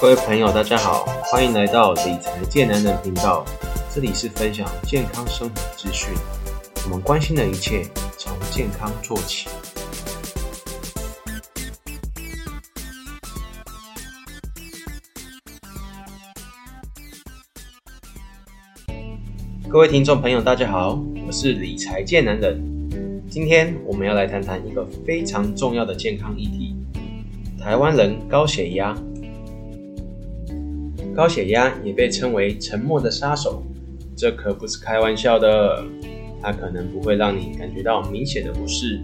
各位朋友，大家好，欢迎来到理财健男人频道。这里是分享健康生活资讯，我们关心的一切从健康做起。各位听众朋友，大家好，我是理财健男人。今天我们要来谈谈一个非常重要的健康议题——台湾人高血压。高血压也被称为“沉默的杀手”，这可不是开玩笑的。它可能不会让你感觉到明显的不适，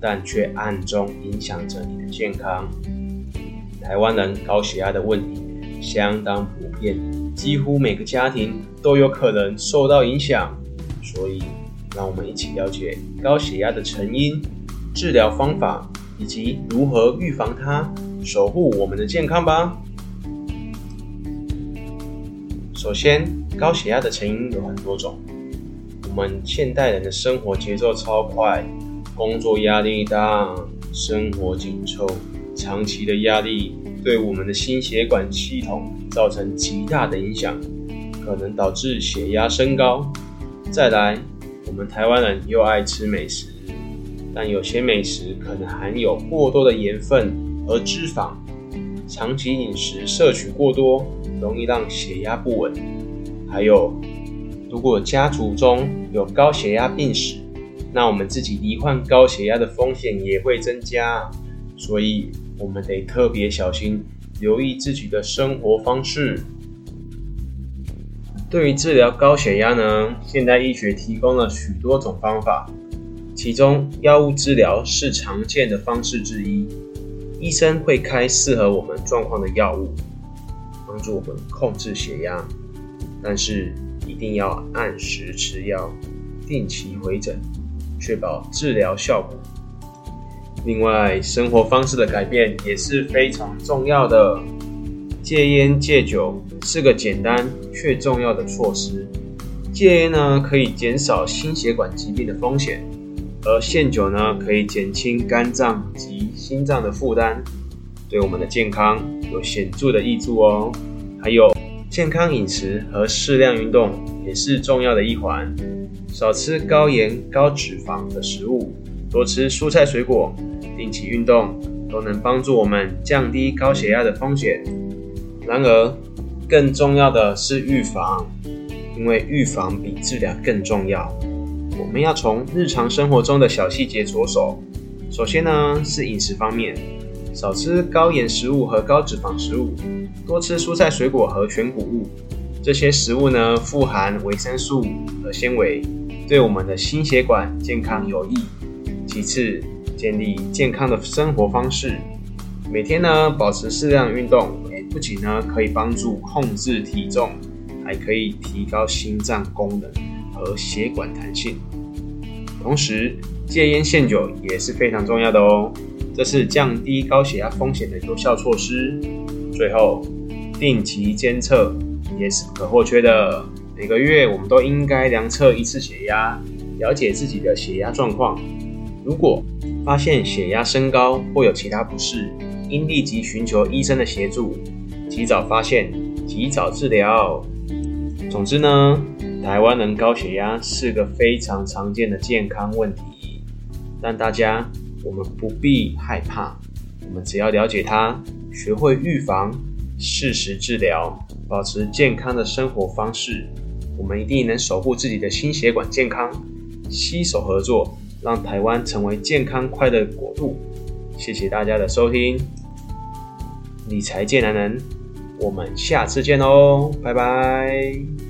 但却暗中影响着你的健康。台湾人高血压的问题相当普遍，几乎每个家庭都有可能受到影响。所以，让我们一起了解高血压的成因、治疗方法以及如何预防它，守护我们的健康吧。首先，高血压的成因有很多种。我们现代人的生活节奏超快，工作压力大，生活紧凑，长期的压力对我们的心血管系统造成极大的影响，可能导致血压升高。再来，我们台湾人又爱吃美食，但有些美食可能含有过多的盐分和脂肪，长期饮食摄取过多。容易让血压不稳，还有，如果家族中有高血压病史，那我们自己罹患高血压的风险也会增加，所以我们得特别小心，留意自己的生活方式。对于治疗高血压呢，现代医学提供了许多种方法，其中药物治疗是常见的方式之一，医生会开适合我们状况的药物。帮助我们控制血压，但是一定要按时吃药，定期回诊，确保治疗效果。另外，生活方式的改变也是非常重要的。戒烟戒酒是个简单却重要的措施。戒烟呢，可以减少心血管疾病的风险，而限酒呢，可以减轻肝脏及心脏的负担。对我们的健康有显著的益处哦。还有健康饮食和适量运动也是重要的一环。少吃高盐高脂肪的食物，多吃蔬菜水果，定期运动，都能帮助我们降低高血压的风险。然而，更重要的是预防，因为预防比治疗更重要。我们要从日常生活中的小细节着手。首先呢，是饮食方面。少吃高盐食物和高脂肪食物，多吃蔬菜水果和全谷物。这些食物呢，富含维生素和纤维，对我们的心血管健康有益。其次，建立健康的生活方式，每天呢保持适量运动，不仅呢可以帮助控制体重，还可以提高心脏功能和血管弹性。同时，戒烟限酒也是非常重要的哦。这是降低高血压风险的有效措施。最后，定期监测也是不可或缺的。每个月我们都应该量测一次血压，了解自己的血压状况。如果发现血压升高或有其他不适，应立即寻求医生的协助，及早发现，及早治疗。总之呢，台湾人高血压是个非常常见的健康问题，但大家。我们不必害怕，我们只要了解它，学会预防，适时治疗，保持健康的生活方式，我们一定能守护自己的心血管健康。携手合作，让台湾成为健康快乐的国度。谢谢大家的收听，理财健男人，我们下次见喽，拜拜。